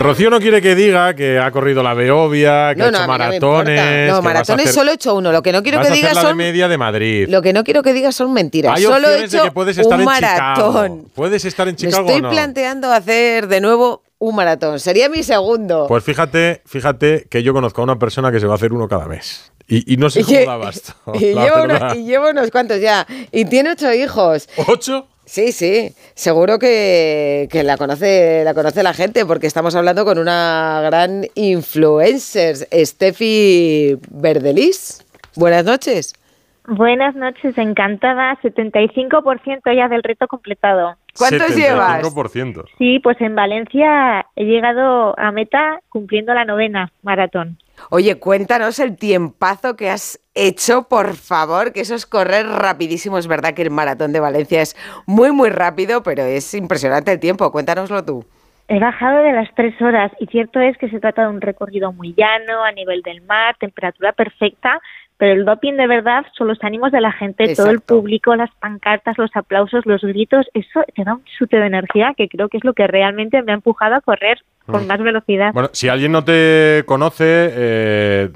Rocío no quiere que diga que ha corrido la Beovia, que ha hecho maratones. No, maratones solo he hecho uno. Lo que no quiero que digas son. Media de Madrid. Lo que no quiero que digas son mentiras. Hay solo he hecho de que puedes estar un en maratón. Chicago. Puedes estar en Chicago. Me estoy planteando hacer de nuevo un maratón. Sería mi segundo. Pues fíjate, fíjate que yo conozco a una persona que se va a hacer uno cada mes. Y, no sé cómo da basto. Y, y llevo unos cuantos ya. Y tiene ocho hijos. ¿Ocho? Sí, sí, seguro que, la, conoce, la conoce la gente porque estamos hablando con una gran influencer, Steffi Verdelis. Buenas noches. Buenas noches, encantada. 75% ya del reto completado. ¿Cuántos 75%. llevas? Sí, pues en Valencia he llegado a meta cumpliendo la novena maratón. Oye, cuéntanos el tiempazo que has hecho, por favor, que eso es correr rapidísimo. Es verdad que el maratón de Valencia es muy, muy rápido, pero es impresionante el tiempo. Cuéntanoslo tú. He bajado de las tres horas y cierto es que se trata de un recorrido muy llano, a nivel del mar, temperatura perfecta, pero el doping de verdad son los ánimos de la gente, todo el público, las pancartas, los aplausos, los gritos, eso te da un chute de energía que creo que es lo que realmente me ha empujado a correr con mm. más velocidad. Bueno, si alguien no te conoce, eh,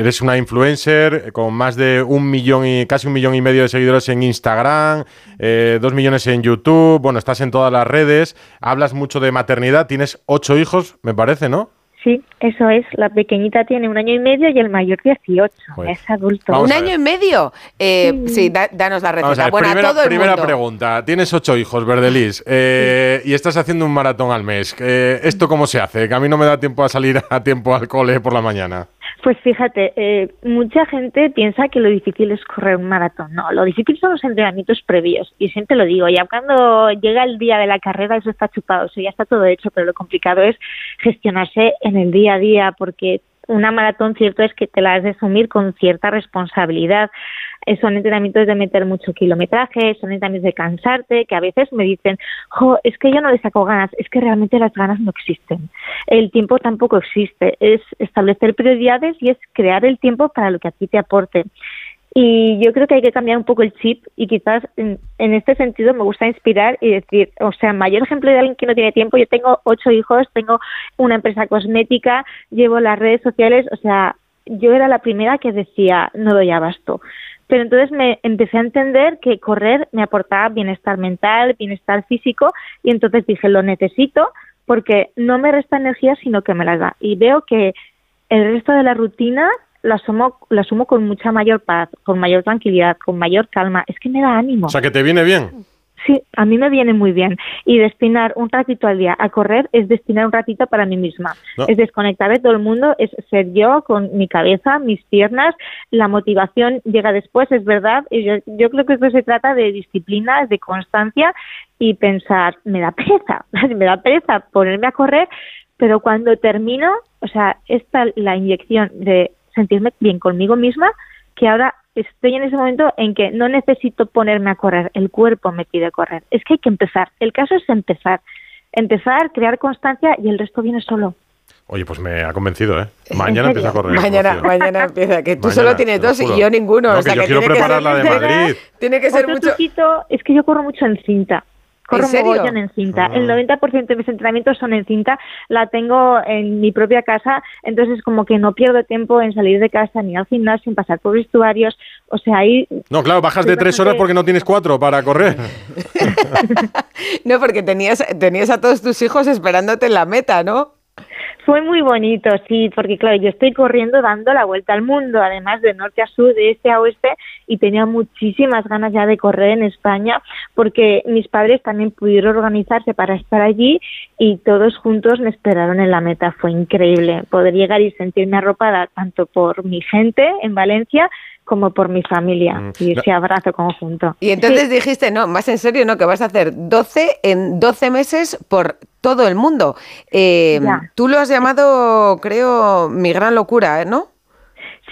eres una influencer con más de un millón y casi un millón y medio de seguidores en Instagram, eh, dos millones en YouTube, bueno, estás en todas las redes, hablas mucho de maternidad, tienes ocho hijos, me parece, ¿no? Sí, eso es. La pequeñita tiene un año y medio y el mayor 18. Es adulto. ¿Un año y medio? Eh, sí, danos la receta. Bueno, primera, todo primera pregunta. Tienes ocho hijos, Verdelis, eh, y estás haciendo un maratón al mes. Eh, ¿Esto cómo se hace? Que a mí no me da tiempo a salir a tiempo al cole por la mañana. Pues fíjate, eh, mucha gente piensa que lo difícil es correr un maratón. No, lo difícil son los entrenamientos previos. Y siempre lo digo, ya cuando llega el día de la carrera eso está chupado, eso ya está todo hecho, pero lo complicado es gestionarse en el día a día porque una maratón cierto es que te la has de asumir con cierta responsabilidad. Eh, son entrenamientos de meter mucho kilometraje, son entrenamientos de cansarte, que a veces me dicen, jo, es que yo no le saco ganas, es que realmente las ganas no existen. El tiempo tampoco existe, es establecer prioridades y es crear el tiempo para lo que a ti te aporte. Y yo creo que hay que cambiar un poco el chip y quizás en, este sentido me gusta inspirar y decir, o sea, mayor ejemplo de alguien que no tiene tiempo, yo tengo ocho hijos, tengo una empresa cosmética, llevo las redes sociales, o sea, yo era la primera que decía, no doy abasto. Pero entonces me empecé a entender que correr me aportaba bienestar mental, bienestar físico y entonces dije, lo necesito porque no me resta energía, sino que me la da. Y veo que el resto de la rutina la asumo, la asumo con mucha mayor paz, con mayor tranquilidad, con mayor calma. Es que me da ánimo. O sea, que te viene bien. Sí, a mí me viene muy bien. Y destinar un ratito al día a correr es destinar un ratito para mí misma. Es desconectar de todo el mundo, es ser yo con mi cabeza, mis piernas. La motivación llega después, es verdad. Y yo, yo creo que esto se trata de disciplina, de constancia y pensar, me da pereza, me da pereza ponerme a correr, pero cuando termino, o sea, esta la inyección de sentirme bien conmigo misma, que ahora estoy en ese momento en que no necesito ponerme a correr, el cuerpo me pide correr. Es que hay que empezar. El caso es empezar. Empezar, crear constancia y el resto viene solo. Oye, pues me ha convencido, ¿eh? Mañana empieza a correr. Mañana, mañana empieza, que tú solo tienes dos y yo ninguno. o sea, que, quiero preparar la de Madrid. Tiene que ser mucho. es que yo corro mucho en cinta. Corro ¿En en cinta. El 90% ah. de mis entrenamientos son en cinta. La tengo en mi propia casa, entonces como que no pierdo tiempo en salir de casa ni al gimnasio, en pasar por vestuarios. O sea, ahí... No, claro, bajas de tres horas porque no tienes cuatro para correr. no, porque tenías, tenías a todos tus hijos esperándote en la meta, ¿no? Fue muy bonito, sí, porque claro, yo estoy corriendo dando la vuelta al mundo, además de norte a sur, de este a oeste, y tenía muchísimas ganas ya de correr en España, porque mis padres también pudieron organizarse para estar allí y todos juntos me esperaron en la meta. Fue increíble poder llegar y sentirme arropada tanto por mi gente en Valencia como por mi familia mm. y ese abrazo conjunto. Y entonces dijiste, no, más en serio, no, que vas a hacer 12 en 12 meses por todo el mundo. Eh, tú lo has llamado, creo, mi gran locura, ¿no?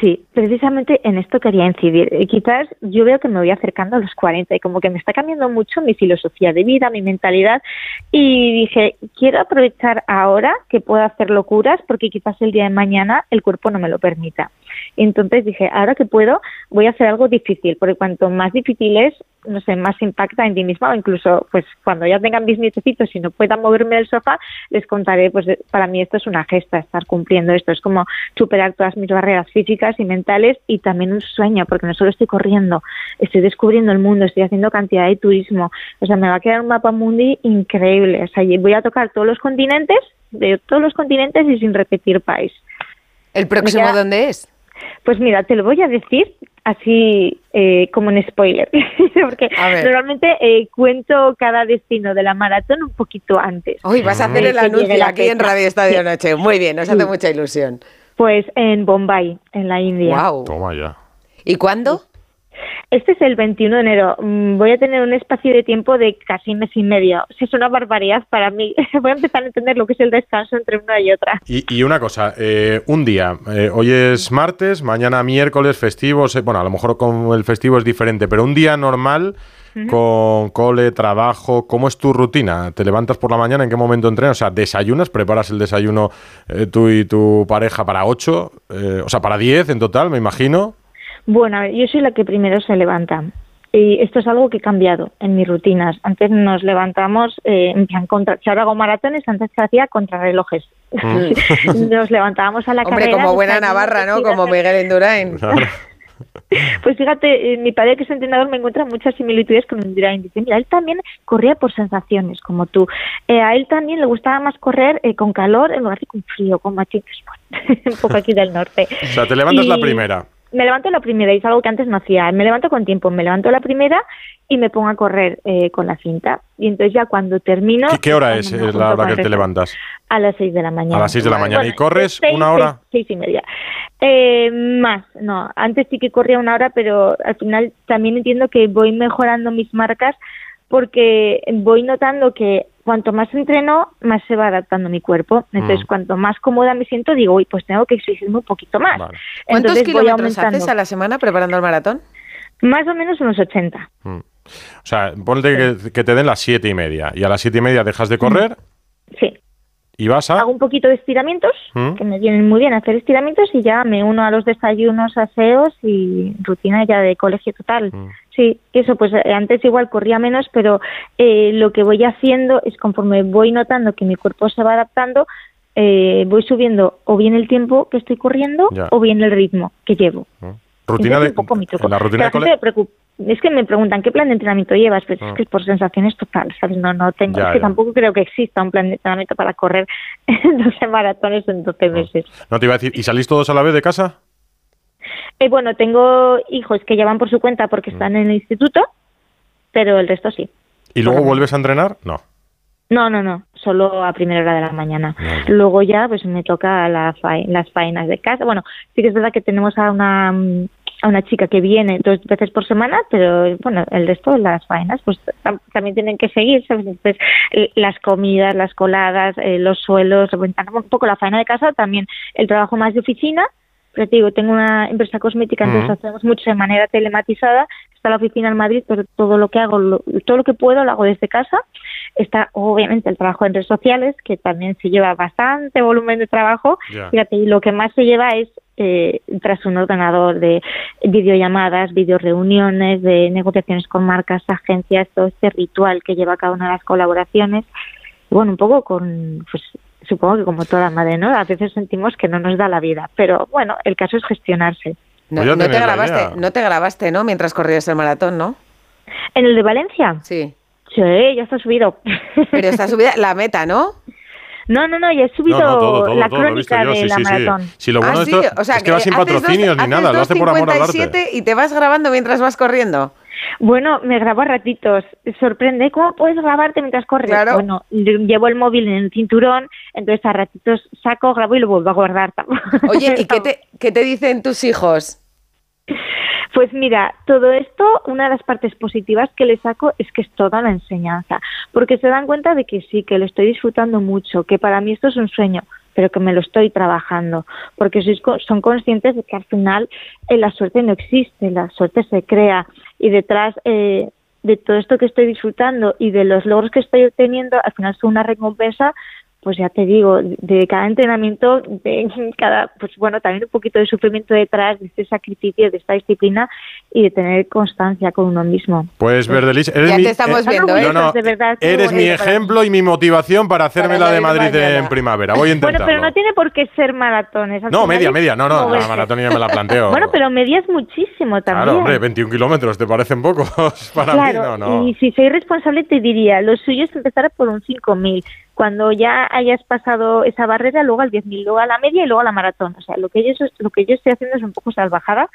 Sí, precisamente en esto quería incidir. Eh, quizás yo veo que me voy acercando a los 40 y como que me está cambiando mucho mi filosofía de vida, mi mentalidad y dije, quiero aprovechar ahora que puedo hacer locuras porque quizás el día de mañana el cuerpo no me lo permita. Entonces dije, ahora que puedo, voy a hacer algo difícil, porque cuanto más difícil es, no sé, más impacta en ti misma o incluso pues cuando ya tengan mis nietecitos y no puedan moverme del sofá, les contaré, pues para mí esto es una gesta, estar cumpliendo esto, es como superar todas mis barreras físicas y mentales y también un sueño, porque no solo estoy corriendo, estoy descubriendo el mundo, estoy haciendo cantidad de turismo, o sea, me va a quedar un mapa mundi increíble, o sea, voy a tocar todos los continentes, de todos los continentes y sin repetir país. ¿El próximo dónde es? Pues mira, te lo voy a decir así eh, como en spoiler, porque normalmente eh, cuento cada destino de la maratón un poquito antes. Uy, vas a hacer el anuncio aquí en Radio Estadio Noche. Muy bien, nos hace mucha ilusión. Pues en Bombay, en la India. Wow. Toma ya. ¿Y cuándo? Este es el 21 de enero. Mm, voy a tener un espacio de tiempo de casi mes y medio. Es una barbaridad para mí. Voy a empezar a entender lo que es el descanso entre una y otra. Y, una cosa, eh, un día, eh, hoy es martes, mañana miércoles, festivo, bueno, a lo mejor con el festivo es diferente, pero un día normal con cole, trabajo, ¿cómo es tu rutina? ¿Te levantas por la mañana? ¿En qué momento entrenas? O sea, ¿desayunas? ¿Preparas el desayuno eh, tú y tu pareja para 8? o sea, para 10 en total, me imagino. Bueno, yo soy la que primero se levanta. Y esto es algo que he cambiado en mis rutinas. Antes nos levantamos, eh, en plan, contra, si ahora hago maratones, antes se hacía contrarrelojes. Mm. nos levantábamos a la Hombre, como buena Navarra, ¿no? Como Miguel Indurain. Pues fíjate, eh, mi padre que es entrenador me encuentra muchas similitudes con Indurain. Dice, mira, él también corría por sensaciones, como tú. Eh, a él también le gustaba más correr eh, con calor en lugar de con frío, con machitos, un poco aquí del norte. O sea, te levantas la primera me levanto la primera y es algo que antes no hacía. Me levanto con tiempo, me levanto la primera y me pongo a correr eh, con la cinta. Y entonces ya cuando termino... ¿Qué, hora es, la hora que te levantas? A las seis de la mañana. A las seis de la mañana. ¿Y corres una hora? Seis, y media. Eh, más, no. Antes sí que corría una hora, pero al final también entiendo que voy mejorando mis marcas porque voy notando que cuanto más entreno, más se va adaptando mi cuerpo. Entonces, mm. cuanto más cómoda me siento, digo, uy, pues tengo que exigirme un poquito más. ¿Cuántos kilómetros haces a la semana preparando el maratón? Más o menos unos 80. Mm. O sea, ponte que, te den las siete y media y a las siete y media dejas de correr. Sí. ¿Y vas a...? Hago un poquito de estiramientos, mm. que me vienen muy bien hacer estiramientos y ya me uno a los desayunos, aseos y rutina ya de colegio total. Sí, eso, pues eh, antes igual corría menos, pero eh, lo que voy haciendo es conforme voy notando que mi cuerpo se va adaptando, eh, voy subiendo o bien el tiempo que estoy corriendo o bien el ritmo que llevo. Mm. Rutina de, La rutina es que me preguntan qué plan de entrenamiento llevas, pero es ah. que es por sensaciones total, ¿sabes? No, no tengo, es que tampoco creo que exista un plan de entrenamiento para correr 12 maratones en 12 ah. meses. No te iba a decir, ¿y salís todos a la vez de casa? Eh, bueno, tengo hijos que llevan por su cuenta porque están en el instituto, pero el resto sí. ¿Y luego vuelves a entrenar? No. No, no, no, solo a primera hora de la mañana. Luego ya pues me toca las faenas de casa. Bueno, sí que es verdad que tenemos a una a una chica que viene dos veces por semana, pero bueno, el resto de las faenas pues también tienen que seguir, ¿sabes? Entonces, las comidas, las coladas, eh, los suelos, un poco la faena de casa, también el trabajo más de oficina pero te digo, tengo una empresa cosmética, entonces hacemos mucho de manera telematizada. Está la oficina en Madrid, pero todo lo que hago, todo lo que puedo lo hago desde casa. Está obviamente el trabajo en redes sociales, que también se lleva bastante volumen de trabajo. Fíjate, y lo que más se lleva es eh, tras un ordenador de videollamadas, videoreuniones, de negociaciones con marcas, agencias, todo este ritual que lleva cada una de las colaboraciones. Y bueno, un poco con pues, supongo que como toda madre, ¿no? A veces sentimos que no nos da la vida, pero bueno, el caso es gestionarse. No, pues te grabaste, no te grabaste, ¿no? Mientras corrías el maratón, ¿no? ¿En el de Valencia? Sí. Sí, ya está subido. Pero está subida la meta, ¿no? No, no, no, ya he subido la crónica de la maratón. Sí, lo bueno ah, esto es que vas sin patrocinios ni nada, lo hace por amor al arte. y te vas grabando mientras vas corriendo. Bueno, me grabo a ratitos. Sorprende cómo puedes grabarte mientras corres. Bueno, llevo el móvil en el cinturón, entonces a ratitos saco, grabo y lo vuelvo a guardar. Oye, ¿y qué te, qué te dicen tus hijos? Pues mira, todo esto, una de las partes positivas que le saco es que es toda la enseñanza, porque se dan cuenta de que sí, que lo estoy disfrutando mucho, que para mí esto es un sueño, pero que me lo estoy trabajando, porque son conscientes de que al final eh, la suerte no existe, la suerte se crea y detrás eh, de todo esto que estoy disfrutando y de los logros que estoy obteniendo, al final es una recompensa pues ya te digo, de cada entrenamiento, de cada, pues bueno, también un poquito de sufrimiento detrás, de este sacrificio, de esta disciplina y de tener constancia con uno mismo. Pues Verdelis, eres ya mi, te estamos eh, viendo, ¿eh? no, eres mi ejemplo y mi motivación para hacerme la de Madrid en primavera. Voy a intentarlo. Bueno, pero no tiene por qué ser maratones. No, media, media. No, no, la maratón ya me la planteo. bueno, pero media es muchísimo también. Claro, hombre, 21 kilómetros, ¿te parecen pocos? para mí, no, no. Y si soy responsable te diría, lo suyo es empezar por un 5000 cuando ya hayas pasado esa barrera, luego al 10.000, luego a la media y luego a la maratón. O sea, lo que yo, lo que yo estoy haciendo es un poco salvajada.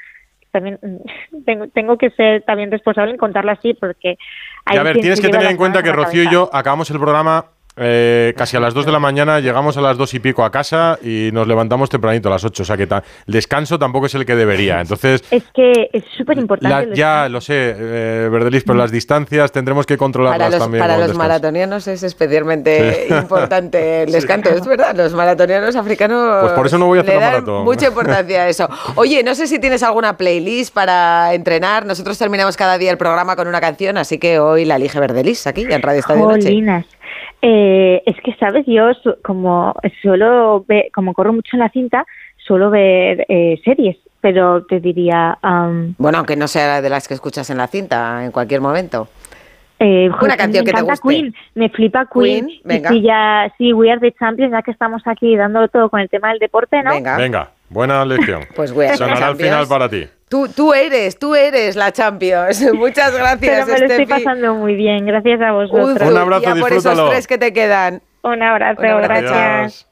También tengo, tengo que ser también responsable en contarlo así porque... Hay a ver, tienes que tener en cuenta que Rocío y yo acabamos el programa eh, casi a las 2 de la mañana, llegamos a las 2 y pico a casa y nos levantamos tempranito a las 8. O sea que el descanso tampoco es el que debería. Entonces. Es que es súper importante. Ya lo sé, eh, Verdelis, pero las distancias tendremos que controlarlas para también. Para los maratonianos es especialmente importante el descanso, es verdad. Los maratonianos africanos. Pues por eso no voy a hacer maratón. Mucha importancia a eso. Oye, no sé si tienes alguna playlist para entrenar. Nosotros terminamos cada día el programa con una canción, así que hoy la elige Verdelis aquí en Radio Estadio Noche. Eh, es que, ¿sabes? Yo como suelo ver, como corro mucho en la cinta, suelo ver eh, series, pero te diría... bueno, aunque no sea de las que escuchas en la cinta en cualquier momento. Eh, Una canción me que te guste. Queen, me flipa Queen. venga. Y ya, sí, We Are the Champions, ya que estamos aquí dándolo todo con el tema del deporte, ¿no? Venga. Venga, buena lección. pues We Are Sonará al final para ti. Tú, tú eres, tú eres la Champions. Muchas gracias, Pero me lo estoy pasando muy bien, gracias a vosotros. Un, abrazo, y a por esos tres que te quedan. Un abrazo, gracias.